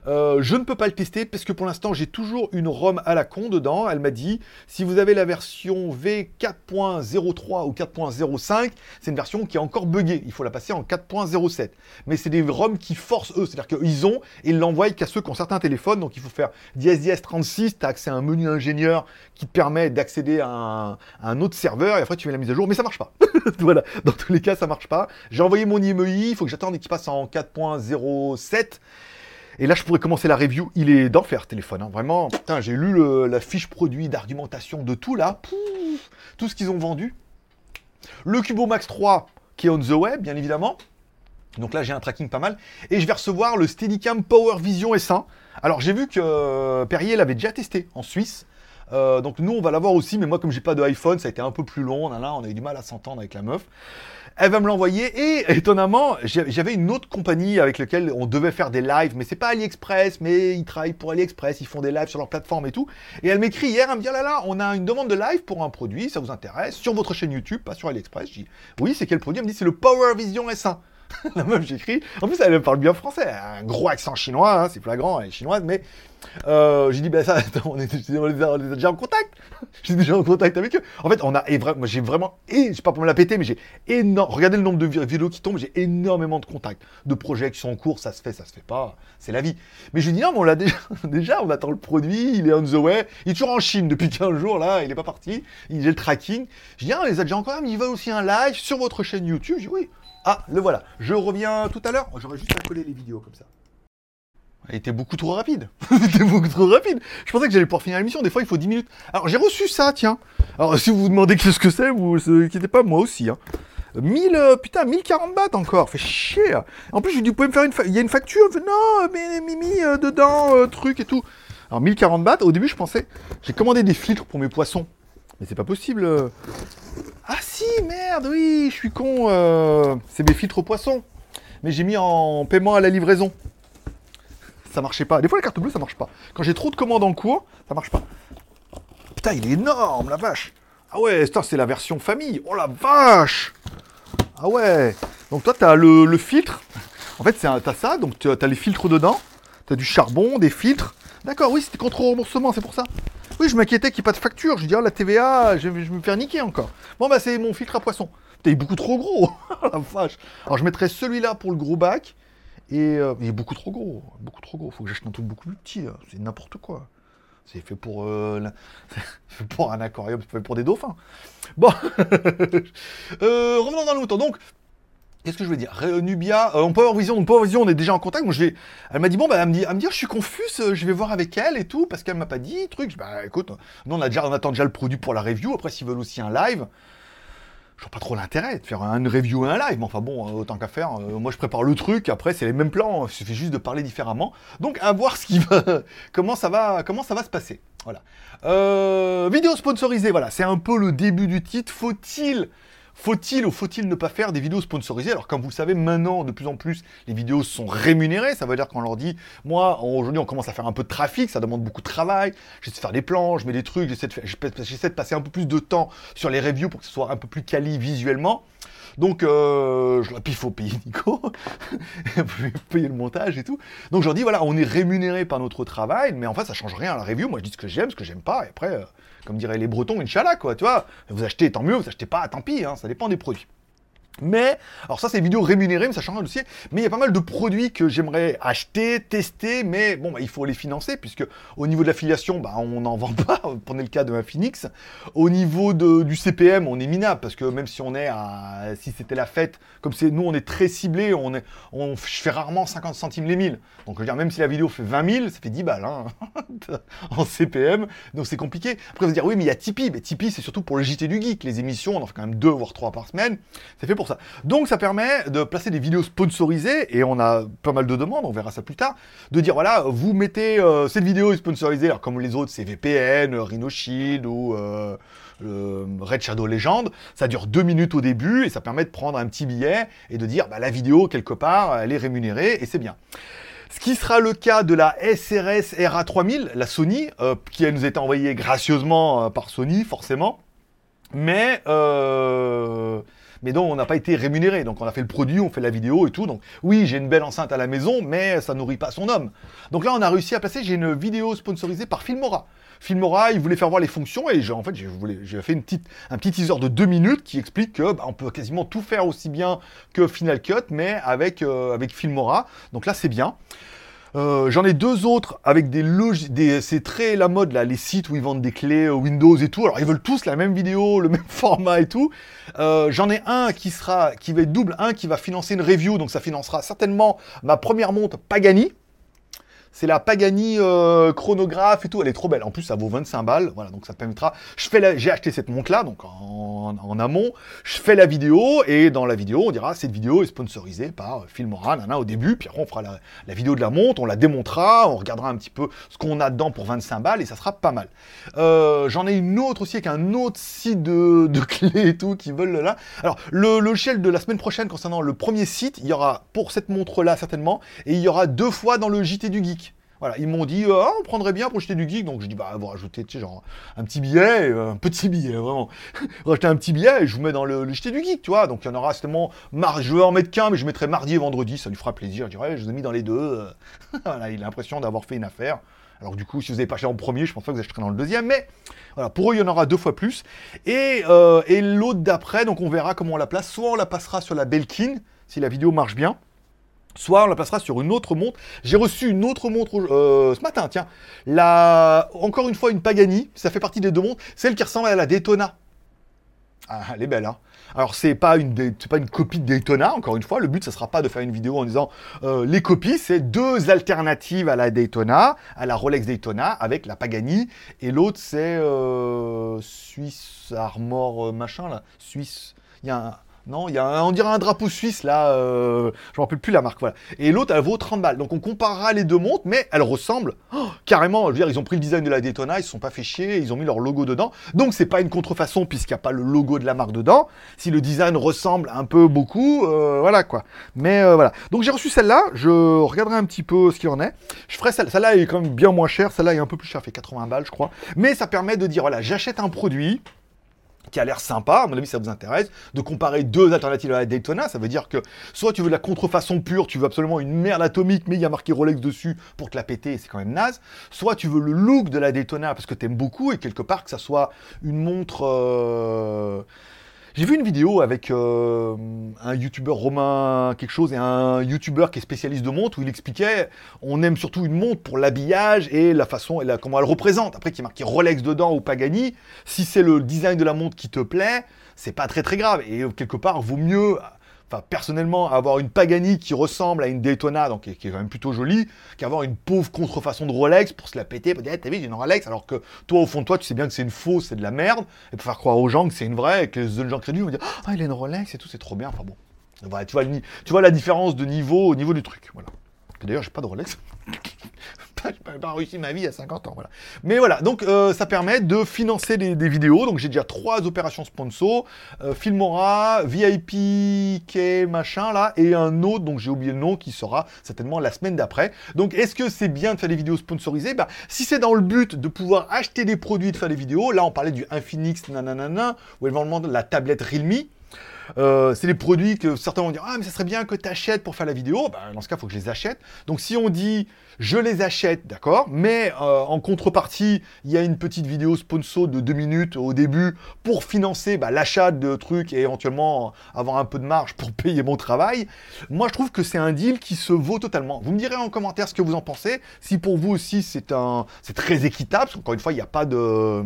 Euh, je ne peux pas le tester parce que pour l'instant j'ai toujours une ROM à la con dedans. Elle m'a dit si vous avez la version V4.03 ou 4.05, c'est une version qui est encore buggée. Il faut la passer en 4.07. Mais c'est des ROM qui forcent eux, c'est-à-dire qu'ils ont et ils l'envoient qu'à ceux qui ont certains téléphones. Donc il faut faire dièse 36, tu as accès à un menu ingénieur qui te permet d'accéder à, un autre serveur et après tu mets la mise à jour. Mais ça marche pas. voilà, dans tous les cas ça marche pas. J'ai envoyé mon IMEI, il faut que j'attende qu'il passe en 4.07. Et là, je pourrais commencer la review. Il est d'enfer, téléphone. Hein. Vraiment, j'ai lu la fiche produit d'argumentation de tout là. Tout ce qu'ils ont vendu. Le Cubo Max 3 qui est on the web, bien évidemment. Donc là, j'ai un tracking pas mal. Et je vais recevoir le Steadicam Power Vision S1. Alors, j'ai vu que euh, Perrier l'avait déjà testé en Suisse. Euh, donc nous, on va l'avoir aussi, mais moi, comme j'ai pas de iPhone, ça a été un peu plus long. Là, on a eu du mal à s'entendre avec la meuf. Elle va me l'envoyer et étonnamment, j'avais une autre compagnie avec laquelle on devait faire des lives, mais c'est pas AliExpress, mais ils travaillent pour AliExpress, ils font des lives sur leur plateforme et tout. Et elle m'écrit hier, elle me dit ah là là, on a une demande de live pour un produit, ça vous intéresse, sur votre chaîne YouTube, pas sur AliExpress. Je dis oui, c'est quel produit? Elle me dit c'est le Power Vision S1. la meuf, j'écris. En plus, elle parle bien français. Un gros accent chinois, hein, c'est flagrant, elle est chinoise, mais euh, j'ai dit, ben ça, on est, déjà en contact. J'ai déjà en contact avec eux. En fait, on a, et moi, j'ai vraiment, et c'est pas pour me la péter, mais j'ai énorme, regardez le nombre de vidéos qui tombent, j'ai énormément de contacts, de projets qui sont en cours, ça se fait, ça se fait pas, c'est la vie. Mais je dis, non, mais on l'a déjà, déjà, on attend le produit, il est on the way, il est toujours en Chine depuis 15 jours, là, il est pas parti, il a le tracking. Je dis, ah, les a déjà encore, mais il va aussi un live sur votre chaîne YouTube. Je dis, oui, ah, le voilà. Je reviens tout à l'heure. J'aurais juste à coller les vidéos comme ça. Elle était beaucoup trop rapide. était beaucoup trop rapide. Je pensais que j'allais pouvoir finir l'émission. Des fois, il faut 10 minutes. Alors, j'ai reçu ça, tiens. Alors, si vous vous demandez qu'est-ce que c'est, vous ne inquiétez pas, moi aussi. Hein. 1000, euh, putain, 1040 bahts encore. Fait chier. En plus, j'ai dit, vous pouvez me faire une. Il y a une facture. non, mais Mimi, euh, dedans, euh, truc et tout. Alors, 1040 bahts, au début, je pensais. J'ai commandé des filtres pour mes poissons. Mais c'est pas possible. Ah si, merde, oui, je suis con. Euh, c'est mes filtres poissons. Mais j'ai mis en paiement à la livraison. Ça marchait pas. Des fois, la carte bleue, ça marche pas. Quand j'ai trop de commandes en cours, ça marche pas. Putain, il est énorme, la vache. Ah ouais, c'est la version famille. Oh la vache Ah ouais Donc toi, t'as le, le filtre. En fait, t'as ça, donc t'as les filtres dedans. T'as du charbon, des filtres. D'accord, oui, c'était contre remboursement, c'est pour ça. Oui, je m'inquiétais qu'il n'y ait pas de facture. Je dis, oh, la TVA, je vais, me faire niquer encore. Bon, bah, c'est mon filtre à poisson. T'es beaucoup trop gros. la vache. Alors, je mettrais celui-là pour le gros bac. Et euh, il est beaucoup trop gros. Beaucoup trop gros. Faut que j'achète un truc beaucoup plus petit. C'est n'importe quoi. C'est fait pour, euh, pour un aquarium, c'est fait pour des dauphins. Bon, euh, revenons dans le mouton. Donc, Qu'est-ce que je veux dire? Nubia, euh, on peut avoir vision, on peut avoir vision, on est déjà en contact. Elle m'a dit bon, bah, elle me dit, je suis confuse, euh, je vais voir avec elle et tout, parce qu'elle m'a pas dit truc. bah écoute, nous on attend déjà le produit pour la review. Après, s'ils veulent aussi un live, je vois pas trop l'intérêt de faire une review et un live. Mais enfin bon, euh, autant qu'à faire. moi, je prépare le truc. Après, c'est les mêmes plans. Il suffit juste de parler différemment. Donc, à voir ce qui va, comment ça va, comment ça va se passer. Voilà. vidéo sponsorisée. Voilà, c'est un peu le début du titre. Faut-il faut-il ou faut-il ne pas faire des vidéos sponsorisées? Alors comme vous le savez, maintenant, de plus en plus, les vidéos sont rémunérées. Ça veut dire qu'on leur dit, moi, aujourd'hui, on commence à faire un peu de trafic, ça demande beaucoup de travail. J'essaie de faire des plans, je mets des trucs, j'essaie de, passer un peu plus de temps sur les reviews pour que ce soit un peu plus quali visuellement. Donc, euh, je, puis il faut payer Nico, payer le montage et tout. Donc, je leur dis, voilà, on est rémunéré par notre travail, mais en fait, ça change rien à la review. Moi, je dis ce que j'aime, ce que j'aime pas, et après, euh, comme diraient les Bretons, Inch'Allah, quoi, tu vois. Vous achetez, tant mieux, vous achetez pas, tant pis, hein, ça dépend des produits. Mais, alors ça c'est vidéo rémunérée, mais ça change un dossier. Mais il y a pas mal de produits que j'aimerais acheter, tester, mais bon, bah, il faut les financer, puisque au niveau de l'affiliation, bah, on n'en vend pas. Prenez le cas de Phoenix. Au niveau du CPM, on est minable, parce que même si on est si c'était la fête, comme c'est nous, on est très ciblé, on est, je fais rarement 50 centimes les 1000. Donc je veux dire, même si la vidéo fait 20 000, ça fait 10 balles hein, en CPM, donc c'est compliqué. Après vous dire, oui, mais il y a Tipeee. Mais Tipeee, c'est surtout pour le JT du Geek. Les émissions, on en fait quand même deux voire trois par semaine. C'est fait pour donc ça permet de placer des vidéos sponsorisées, et on a pas mal de demandes, on verra ça plus tard, de dire voilà, vous mettez euh, cette vidéo sponsorisée, alors comme les autres c'est VPN, Rhino Shield ou euh, Red Shadow Legend, ça dure deux minutes au début, et ça permet de prendre un petit billet et de dire bah, la vidéo quelque part, elle est rémunérée, et c'est bien. Ce qui sera le cas de la SRS RA3000, la Sony, euh, qui nous été envoyée gracieusement par Sony, forcément. Mais euh, mais dont on n'a pas été rémunéré. Donc on a fait le produit, on fait la vidéo et tout. Donc oui, j'ai une belle enceinte à la maison, mais ça nourrit pas son homme. Donc là, on a réussi à passer. J'ai une vidéo sponsorisée par Filmora. Filmora, il voulait faire voir les fonctions et en fait, j'ai fait un petit teaser de deux minutes qui explique que bah, on peut quasiment tout faire aussi bien que Final Cut, mais avec, euh, avec Filmora. Donc là, c'est bien. Euh, j'en ai deux autres avec des des c'est très la mode là, les sites où ils vendent des clés euh, Windows et tout. Alors ils veulent tous la même vidéo, le même format et tout. Euh, j'en ai un qui sera, qui va être double, un qui va financer une review, donc ça financera certainement ma première montre Pagani. C'est la Pagani euh, chronographe et tout. Elle est trop belle. En plus, ça vaut 25 balles. Voilà, donc ça permettra. Je fais la... J'ai acheté cette montre-là, donc en, amont. Je fais la vidéo et dans la vidéo, on dira cette vidéo est sponsorisée par Filmora, nana, au début. Puis après, on fera la, vidéo de la montre, on la démontera, on regardera un petit peu ce qu'on a dedans pour 25 balles et ça sera pas mal. Euh, j'en ai une autre aussi avec un autre site de, de clés et tout qui veulent là. Alors, le logiciel de la semaine prochaine concernant le premier site, il y aura pour cette montre-là certainement et il y aura deux fois dans le JT du Geek. Voilà, ils m'ont dit, euh, ah, on prendrait bien pour jeter du geek. Donc je dis, bah, vous rajoutez, tu sais, genre, un petit billet, euh, un petit billet, vraiment. Rajoutez un petit billet et je vous mets dans le, jeté du geek, tu vois. Donc il y en aura mar je vais en mettre qu'un, mais je mettrai mardi et vendredi, ça lui fera plaisir. Je dirais, je vous ai mis dans les deux. voilà, il a l'impression d'avoir fait une affaire. Alors du coup, si vous n'avez pas acheté en premier, je pense pas que vous achèterez dans le deuxième, mais voilà, pour eux, il y en aura deux fois plus. Et, euh, et l'autre d'après, donc on verra comment on la place. Soit on la passera sur la Belkin, si la vidéo marche bien soit on la passera sur une autre montre. J'ai reçu une autre montre euh, ce matin, tiens. La... Encore une fois, une Pagani, ça fait partie des deux montres, celle qui ressemble à la Daytona. Ah, elle est belle, hein alors c'est pas une pas une copie de Daytona, encore une fois. Le but, ce sera pas de faire une vidéo en disant euh, les copies, c'est deux alternatives à la Daytona, à la Rolex Daytona avec la Pagani, et l'autre c'est euh, Suisse Armor machin là, Suisse. Il y a un, non, il y a on dirait un drapeau suisse là, euh, je me rappelle plus la marque, voilà. Et l'autre, elle vaut 30 balles. Donc on comparera les deux montres, mais elles ressemblent oh, carrément. Je veux dire, ils ont pris le design de la Daytona, ils se sont pas fait chier, ils ont mis leur logo dedans. Donc c'est pas une contrefaçon puisqu'il n'y a pas le logo de la marque dedans. Si le design ressemble un peu beaucoup, euh, voilà quoi. Mais euh, voilà. Donc j'ai reçu celle-là, je regarderai un petit peu ce qu'il en est. Je ferai celle-là, celle-là est quand même bien moins chère, celle-là est un peu plus chère, fait 80 balles je crois. Mais ça permet de dire voilà, j'achète un produit qui a l'air sympa, à mon avis ça vous intéresse, de comparer deux alternatives à la Daytona, ça veut dire que soit tu veux de la contrefaçon pure, tu veux absolument une merde atomique, mais il y a marqué Rolex dessus pour te la péter, c'est quand même naze, soit tu veux le look de la Daytona parce que t'aimes beaucoup, et quelque part que ça soit une montre... Euh, j'ai vu une vidéo avec euh, un youtubeur romain quelque chose et un youtubeur qui est spécialiste de montres où il expliquait on aime surtout une montre pour l'habillage et la façon et la, comment elle représente. Après qu'il y marqué Rolex dedans ou Pagani, si c'est le design de la montre qui te plaît, c'est pas très très grave et quelque part vaut mieux enfin personnellement, avoir une Pagani qui ressemble à une Daytona, donc qui est quand même plutôt jolie, qu'avoir une pauvre contrefaçon de Rolex pour se la péter, pour dire, hey, t'as vu, j'ai une Rolex, alors que toi, au fond de toi, tu sais bien que c'est une fausse, c'est de la merde, et pour faire croire aux gens que c'est une vraie, et que les gens crédules vont dire, ah, il a une Rolex et tout, c'est trop bien, enfin bon. Tu vois, tu vois la différence de niveau au niveau du truc, voilà. D'ailleurs, j'ai pas de Rolex. j'ai pas réussi ma vie à 50 ans, voilà. Mais voilà, donc euh, ça permet de financer des, vidéos. Donc j'ai déjà trois opérations sponsor, euh, Filmora, VIP, K, machin là, et un autre, donc j'ai oublié le nom, qui sera certainement la semaine d'après. Donc est-ce que c'est bien de faire des vidéos sponsorisées? Bah, Si c'est dans le but de pouvoir acheter des produits de faire des vidéos, là on parlait du Infinix nanana, ou éventuellement la tablette Realme, euh, c'est des produits que certains vont dire Ah, mais ça serait bien que tu achètes pour faire la vidéo. Ben, dans ce cas, il faut que je les achète. Donc, si on dit Je les achète, d'accord, mais euh, en contrepartie, il y a une petite vidéo sponsor de deux minutes au début pour financer bah, l'achat de trucs et éventuellement avoir un peu de marge pour payer mon travail. Moi, je trouve que c'est un deal qui se vaut totalement. Vous me direz en commentaire ce que vous en pensez. Si pour vous aussi, c'est un, c'est très équitable, parce qu'encore une fois, il n'y a pas de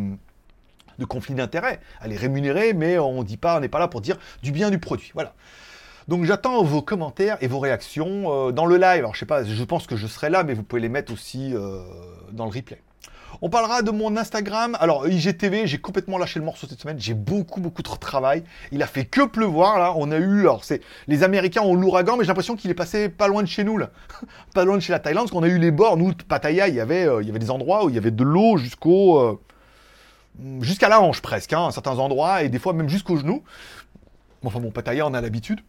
de conflit d'intérêt. Elle est rémunérée, mais on dit pas, on n'est pas là pour dire du bien du produit. Voilà. Donc j'attends vos commentaires et vos réactions euh, dans le live. Alors je sais pas, je pense que je serai là, mais vous pouvez les mettre aussi euh, dans le replay. On parlera de mon Instagram. Alors IGTV, j'ai complètement lâché le morceau cette semaine. J'ai beaucoup beaucoup de travail. Il a fait que pleuvoir là. On a eu, alors c'est les Américains ont l'ouragan, mais j'ai l'impression qu'il est passé pas loin de chez nous là, pas loin de chez la Thaïlande, parce qu'on a eu les bords. Nous, Pattaya, il y avait, euh, il y avait des endroits où il y avait de l'eau jusqu'au jusqu'à la hanche presque, hein, à certains endroits, et des fois même jusqu'au genou. Enfin bon, Pattaya, on a l'habitude.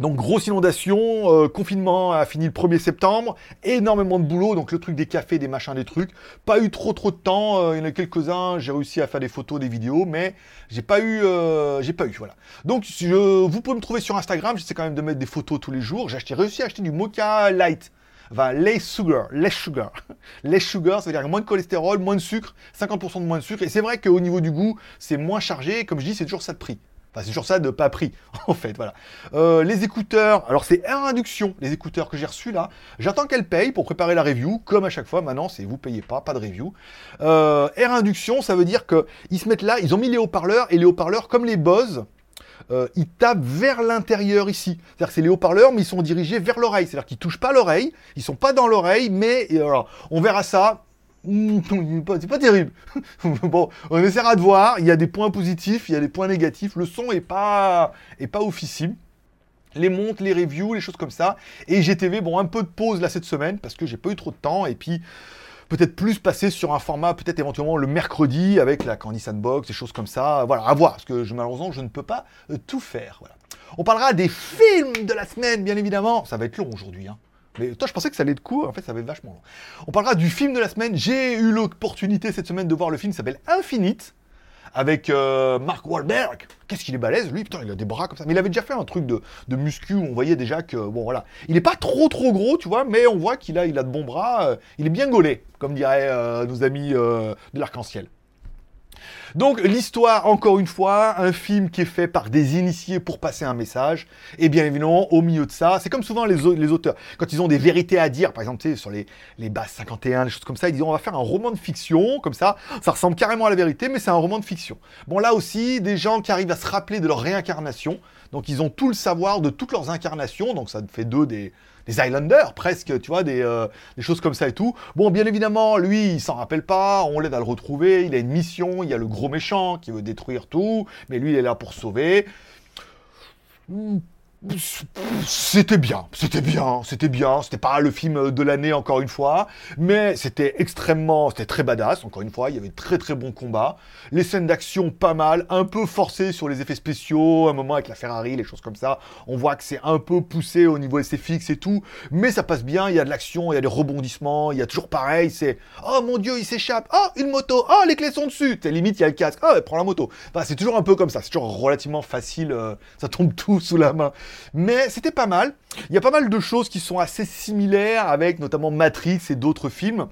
Donc grosse inondation, euh, confinement a fini le 1er septembre, énormément de boulot, donc le truc des cafés, des machins, des trucs. Pas eu trop trop de temps, euh, il y en a quelques-uns, j'ai réussi à faire des photos, des vidéos, mais j'ai pas eu, euh, j'ai pas eu, voilà. Donc je, vous pouvez me trouver sur Instagram, j'essaie quand même de mettre des photos tous les jours. J'ai réussi à acheter du Mocha Light va less sugar, less sugar. less sugar, ça veut dire moins de cholestérol, moins de sucre, 50% de moins de sucre. Et c'est vrai qu'au niveau du goût, c'est moins chargé. comme je dis, c'est toujours ça de prix. Enfin, c'est toujours ça de pas prix, en fait, voilà. Euh, les écouteurs, alors c'est Air Induction, les écouteurs que j'ai reçus là. J'attends qu'elle paye pour préparer la review, comme à chaque fois. Maintenant, c'est vous payez pas, pas de review. Euh, Air Induction, ça veut dire qu'ils se mettent là, ils ont mis les haut-parleurs, et les haut-parleurs, comme les Bose, euh, ils tapent vers l'intérieur ici. C'est-à-dire que c'est les haut-parleurs, mais ils sont dirigés vers l'oreille. C'est-à-dire qu'ils touchent pas l'oreille, ils sont pas dans l'oreille, mais alors, on verra ça. Hmm, c'est pas terrible. bon, on essaiera de voir. Il y a des points positifs, il y a des points négatifs. Le son est pas, est pas officiel les montes, les reviews, les choses comme ça. Et GTV, bon, un peu de pause là cette semaine parce que j'ai pas eu trop de temps et puis peut-être plus passer sur un format peut-être éventuellement le mercredi avec la Candy Sandbox, des choses comme ça. Voilà, à voir parce que malheureusement je ne peux pas euh, tout faire. Voilà. On parlera des films de la semaine, bien évidemment. Ça va être long aujourd'hui. Hein. Mais toi, je pensais que ça allait être court, en fait, ça va être vachement long. On parlera du film de la semaine. J'ai eu l'opportunité cette semaine de voir le film qui s'appelle Infinite avec euh, Mark Wahlberg. Qu'est-ce qu'il est balèze, lui, putain, il a des bras comme ça. Mais il avait déjà fait un truc de, de muscu où on voyait déjà que, bon voilà, il n'est pas trop trop gros, tu vois, mais on voit qu'il a, il a de bons bras, euh, il est bien gaulé, comme diraient euh, nos amis de l'arc-en-ciel. Donc l'histoire, encore une fois, un film qui est fait par des initiés pour passer un message, et bien évidemment, au milieu de ça, c'est comme souvent les, les, auteurs, quand ils ont des vérités à dire, par exemple, tu sais, sur les, les bases 51, des choses comme ça, ils disent on va faire un roman de fiction, comme ça, ça ressemble carrément à la vérité, mais c'est un roman de fiction. Bon là aussi, des gens qui arrivent à se rappeler de leur réincarnation, donc ils ont tout le savoir de toutes leurs incarnations, donc ça fait deux des, des Islanders, presque, tu vois, euh, des, choses comme ça et tout. Bon, bien évidemment, lui, il s'en rappelle pas, on l'aide à le retrouver, il a une mission, il y a le gros méchant qui veut détruire tout, mais lui, il est là pour sauver. C'était bien, c'était bien, c'était bien. C'était pas le film de l'année encore une fois, mais c'était extrêmement, c'était très badass. Encore une fois, il y avait très très bons combats, les scènes d'action pas mal, un peu forcées sur les effets spéciaux, un moment avec la Ferrari, les choses comme ça. On voit que c'est un peu poussé au niveau SFX et tout, mais ça passe bien. Il y a de l'action, il y a des rebondissements, il y a toujours pareil. C'est oh mon dieu, il s'échappe, oh une moto, oh les clés sont dessus. T'es limite il y a le casque, oh prends la moto. Enfin, c'est toujours un peu comme ça. C'est toujours relativement facile, euh, ça tombe tout sous la main. Mais c'était pas mal. Il y a pas mal de choses qui sont assez similaires avec notamment Matrix et d'autres films.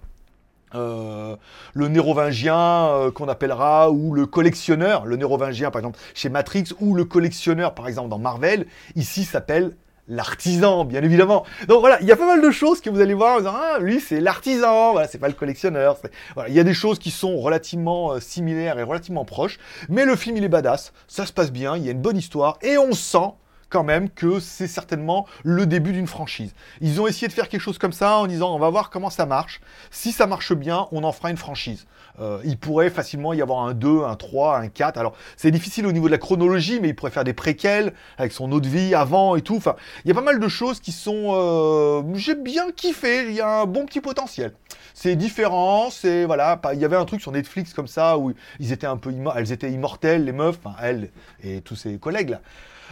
Euh, le nérovingien euh, qu'on appellera ou le collectionneur, le nérovingien par exemple chez Matrix ou le collectionneur par exemple dans Marvel, ici s'appelle l'artisan, bien évidemment. Donc voilà, il y a pas mal de choses que vous allez voir en disant, ah, lui c'est l'artisan, voilà, c'est pas le collectionneur. Voilà, il y a des choses qui sont relativement euh, similaires et relativement proches, mais le film il est badass, ça se passe bien, il y a une bonne histoire, et on sent quand même que c'est certainement le début d'une franchise. Ils ont essayé de faire quelque chose comme ça en disant on va voir comment ça marche. Si ça marche bien, on en fera une franchise. Euh, il pourrait facilement y avoir un 2, un 3, un 4. Alors c'est difficile au niveau de la chronologie, mais il pourrait faire des préquels avec son autre vie avant et tout. Enfin, il y a pas mal de choses qui sont... Euh, j'ai bien kiffé, il y a un bon petit potentiel. C'est différent, c'est... Voilà, il y avait un truc sur Netflix comme ça où ils étaient un peu... Elles étaient immortelles, les meufs, enfin elles et tous ses collègues là.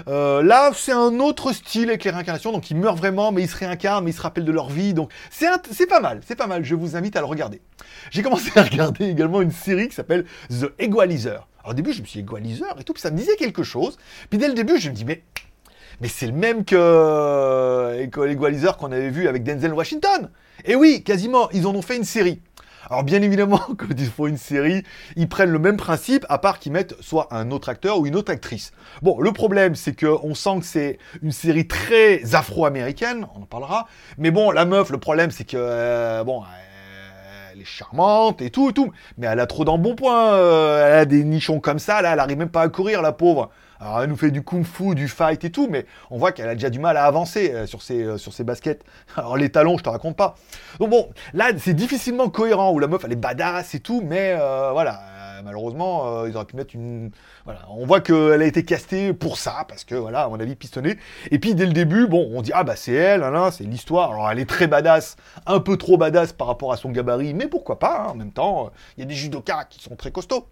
Euh, là, c'est un autre style avec les réincarnations, donc ils meurent vraiment, mais ils se réincarnent, mais ils se rappellent de leur vie, donc c'est pas mal, c'est pas mal, je vous invite à le regarder. J'ai commencé à regarder également une série qui s'appelle The Equalizer. Au début, je me suis dit Equalizer et tout, puis ça me disait quelque chose, puis dès le début, je me dis, mais mais c'est le même que euh, l'Equalizer qu'on avait vu avec Denzel Washington. Et oui, quasiment, ils en ont fait une série. Alors bien évidemment, quand ils font une série, ils prennent le même principe, à part qu'ils mettent soit un autre acteur ou une autre actrice. Bon, le problème, c'est qu'on sent que c'est une série très afro-américaine, on en parlera. Mais bon, la meuf, le problème, c'est que, euh, bon, elle est charmante et tout et tout, mais elle a trop d'embonpoint, euh, elle a des nichons comme ça, là, elle arrive même pas à courir, la pauvre. Alors elle nous fait du kung-fu, du fight et tout, mais on voit qu'elle a déjà du mal à avancer euh, sur, ses, euh, sur ses baskets. Alors les talons, je te raconte pas. Donc bon, là c'est difficilement cohérent, où la meuf elle est badass et tout, mais euh, voilà, malheureusement, ils auraient pu mettre une... Voilà, on voit qu'elle a été castée pour ça, parce que voilà, à mon avis, pistonné. Et puis dès le début, bon, on dit, ah bah c'est elle, c'est l'histoire. Alors elle est très badass, un peu trop badass par rapport à son gabarit, mais pourquoi pas, hein, en même temps, il y a des judokas qui sont très costauds.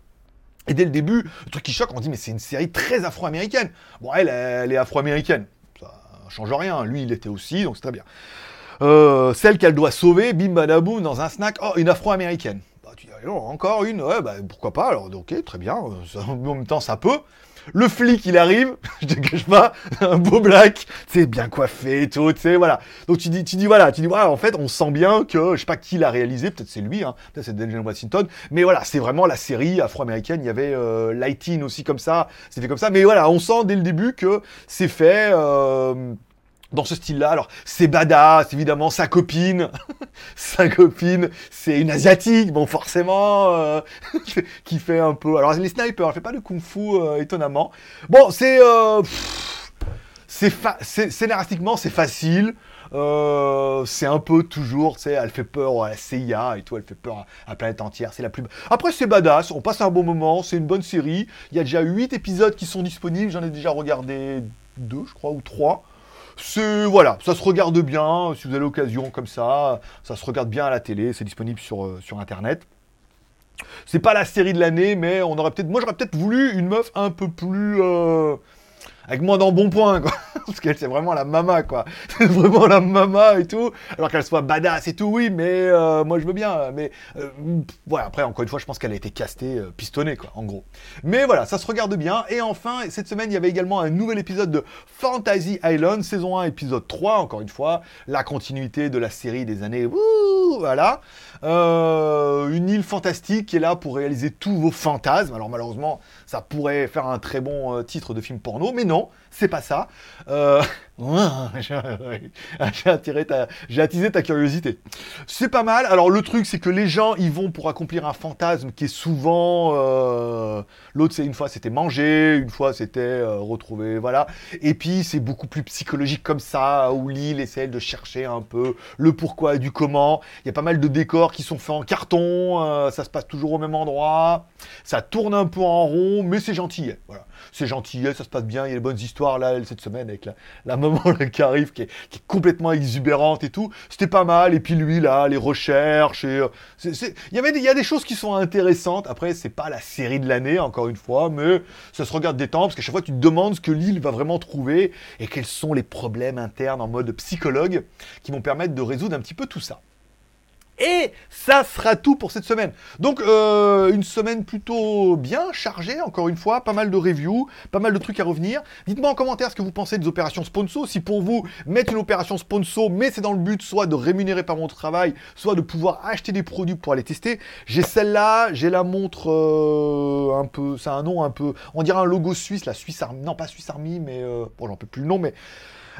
Et dès le début, le truc qui choque, on dit mais c'est une série très afro-américaine. Bon, elle, elle est afro-américaine. Ça change rien. Lui, il était aussi, donc c'est très bien. Euh, celle qu'elle doit sauver, bim badaboum, dans un snack, oh, une afro-américaine. Bah, tu dis, encore une, ouais, bah, pourquoi pas, alors, ok, très bien, en même temps, ça peut. Le flic, il arrive, je te cache pas, un beau black, c'est bien coiffé tout, tu sais, voilà. Donc tu dis, tu dis, voilà, tu dis, voilà, en fait, on sent bien que, je sais pas qui l'a réalisé, peut-être c'est lui, hein, peut-être c'est Denzel Washington, mais voilà, c'est vraiment la série afro-américaine, il y avait euh, Lighting aussi comme ça, c'est fait comme ça, mais voilà, on sent dès le début que c'est fait... Euh, dans ce style-là. Alors, c'est badass, évidemment, sa copine, sa copine, c'est une asiatique, bon, forcément, euh, qui fait un peu. Alors, les snipers, elle fait pas de kung-fu, euh, étonnamment. Bon, c'est. Euh, c'est scénaristiquement, c'est facile. c'est un peu toujours, tu sais, elle fait peur à la CIA et tout, elle fait peur à, la planète entière, c'est la plus... Après, c'est badass, on passe un bon moment, c'est une bonne série. Il y a déjà 8 épisodes qui sont disponibles, j'en ai déjà regardé 2, je crois, ou 3. C'est voilà, ça se regarde bien si vous avez l'occasion comme ça, ça se regarde bien à la télé, c'est disponible sur, euh, sur internet. C'est pas la série de l'année, mais on aurait peut-être, moi j'aurais peut-être voulu une meuf un peu plus euh, avec moins d'embonpoint, quoi. Parce qu'elle, c'est vraiment la mama, quoi. C'est vraiment la mama et tout. Alors qu'elle soit badass et tout, oui, mais euh, moi, je veux bien. Mais voilà, euh, après, encore une fois, je pense qu'elle a été castée, euh, pistonnée, quoi, en gros. Mais voilà, ça se regarde bien. Et enfin, cette semaine, il y avait également un nouvel épisode de Fantasy Island, saison 1, épisode 3, encore une fois. La continuité de la série des années. Voilà. une île fantastique qui est là pour réaliser tous vos fantasmes. Alors, malheureusement, ça pourrait faire un très bon titre de film porno, mais non c'est pas ça. Euh, j'ai attiré ta, j'ai attisé ta curiosité. C'est pas mal. Alors le truc, c'est que les gens, ils vont pour accomplir un fantasme qui est souvent, euh, l'autre, c'est une fois c'était manger, une fois c'était euh, retrouver, voilà. Et puis c'est beaucoup plus psychologique comme ça, où l'île essaie de chercher un peu le pourquoi du comment. Il y a pas mal de décors qui sont faits en carton, ça se passe toujours au même endroit, ça tourne un peu en rond, mais c'est gentil. Voilà c'est gentil, ça se passe bien, il y a des bonnes histoires là, cette semaine avec la, la maman qui arrive, qui est, complètement exubérante et tout. C'était pas mal. Et puis lui là, les recherches. Et, euh, il, y y a des choses qui sont intéressantes. Après, c'est pas la série de l'année, encore une fois, mais ça se regarde des temps parce qu'à chaque fois, tu te demandes ce que l'île va vraiment trouver et quels sont les problèmes internes en mode psychologue qui vont permettre de résoudre un petit peu tout ça. Et ça sera tout pour cette semaine. Donc euh, une semaine plutôt bien chargée, encore une fois, pas mal de reviews, pas mal de trucs à revenir. Dites-moi en commentaire ce que vous pensez des opérations sponsor. Si pour vous, mettre une opération sponsor, mais c'est dans le but soit de rémunérer par mon travail, soit de pouvoir acheter des produits pour aller tester. J'ai celle-là, j'ai la montre euh, un peu, c'est un nom un peu, on dirait un logo suisse, la Suisse Army, non pas Suisse Army, mais euh, bon j'en peux plus le nom, mais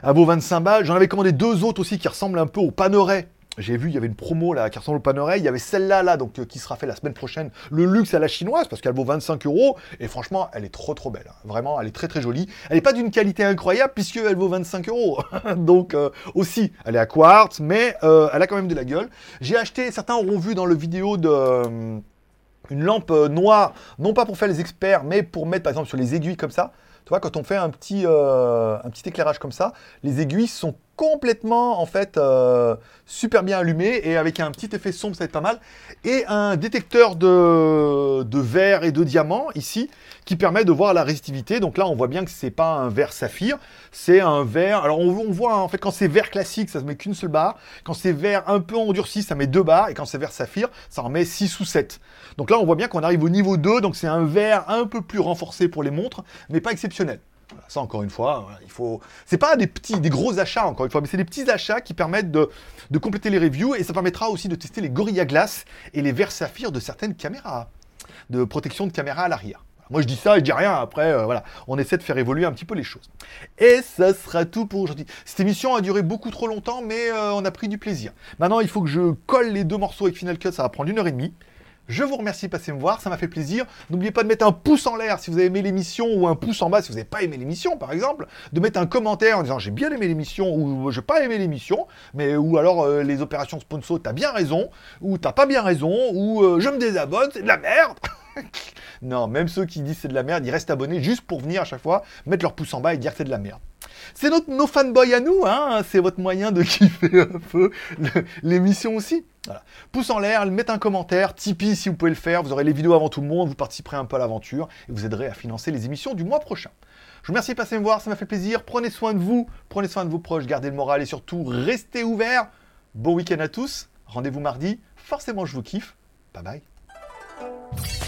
à vos 25 balles. J'en avais commandé deux autres aussi qui ressemblent un peu au Paneret j'ai vu, il y avait une promo là qui ressemble au. Il y avait celle-là là, donc euh, qui sera faite la semaine prochaine. Le luxe à la chinoise parce qu'elle vaut 25 euros et franchement, elle est trop trop belle. Hein. Vraiment, elle est très très jolie. Elle n'est pas d'une qualité incroyable puisqu'elle vaut 25 euros. donc euh, aussi, elle est à quartz, mais euh, elle a quand même de la gueule. J'ai acheté, certains auront vu dans le vidéo de une lampe noire, non pas pour faire les experts, mais pour mettre par exemple sur les aiguilles comme ça. Tu vois, quand on fait un petit, un petit éclairage comme ça, les aiguilles sont complètement en fait euh, super bien allumé et avec un petit effet sombre ça va être pas mal. Et un détecteur de, verre et de diamant ici qui permet de voir la résistivité. Donc là on voit bien que c'est pas un verre saphir c'est un verre alors on, voit en fait quand c'est verre classique ça se met qu'une seule barre. Quand c'est verre un peu endurci ça met deux barres. Et quand c'est verre saphir ça en met 6 ou 7 donc là on voit bien qu'on arrive au niveau 2 donc c'est un verre un peu plus renforcé pour les montres mais pas exceptionnel ça, encore une fois, il faut. C'est pas des petits, des gros achats, encore une fois, mais c'est des petits achats qui permettent de, compléter les reviews et ça permettra aussi de tester les Gorilla Glass et les verres saphir de certaines caméras de protection de caméra à l'arrière. Moi je dis ça, je dis rien, après euh, voilà, on essaie de faire évoluer un petit peu les choses. Et ça sera tout pour aujourd'hui. Cette émission a duré beaucoup trop longtemps, mais euh, on a pris du plaisir. Maintenant il faut que je colle les deux morceaux avec Final Cut, ça va prendre une heure et demie. Je vous remercie de passer me voir, ça m'a fait plaisir. N'oubliez pas de mettre un pouce en l'air si vous avez aimé l'émission ou un pouce en bas si vous n'avez pas aimé l'émission par exemple. De mettre un commentaire en disant j'ai bien aimé l'émission ou j'ai pas aimé l'émission, mais ou alors euh, les opérations sponsor t'as bien raison ou t'as pas bien raison ou euh, je me désabonne, c'est de la merde. non, même ceux qui disent c'est de la merde, ils restent abonnés juste pour venir à chaque fois mettre leur pouce en bas et dire c'est de la merde. C'est notre, nos fanboys à nous, hein c'est votre moyen de kiffer un peu l'émission aussi. Voilà. Pouce en l'air, mettez un commentaire, Tipeee si vous pouvez le faire, vous aurez les vidéos avant tout le monde, vous participerez un peu à l'aventure et vous aiderez à financer les émissions du mois prochain. Je vous remercie de passer me voir, ça m'a fait plaisir. Prenez soin de vous, prenez soin de vos proches, gardez le moral et surtout restez ouverts. Bon week-end à tous, rendez-vous mardi, forcément je vous kiffe. Bye bye.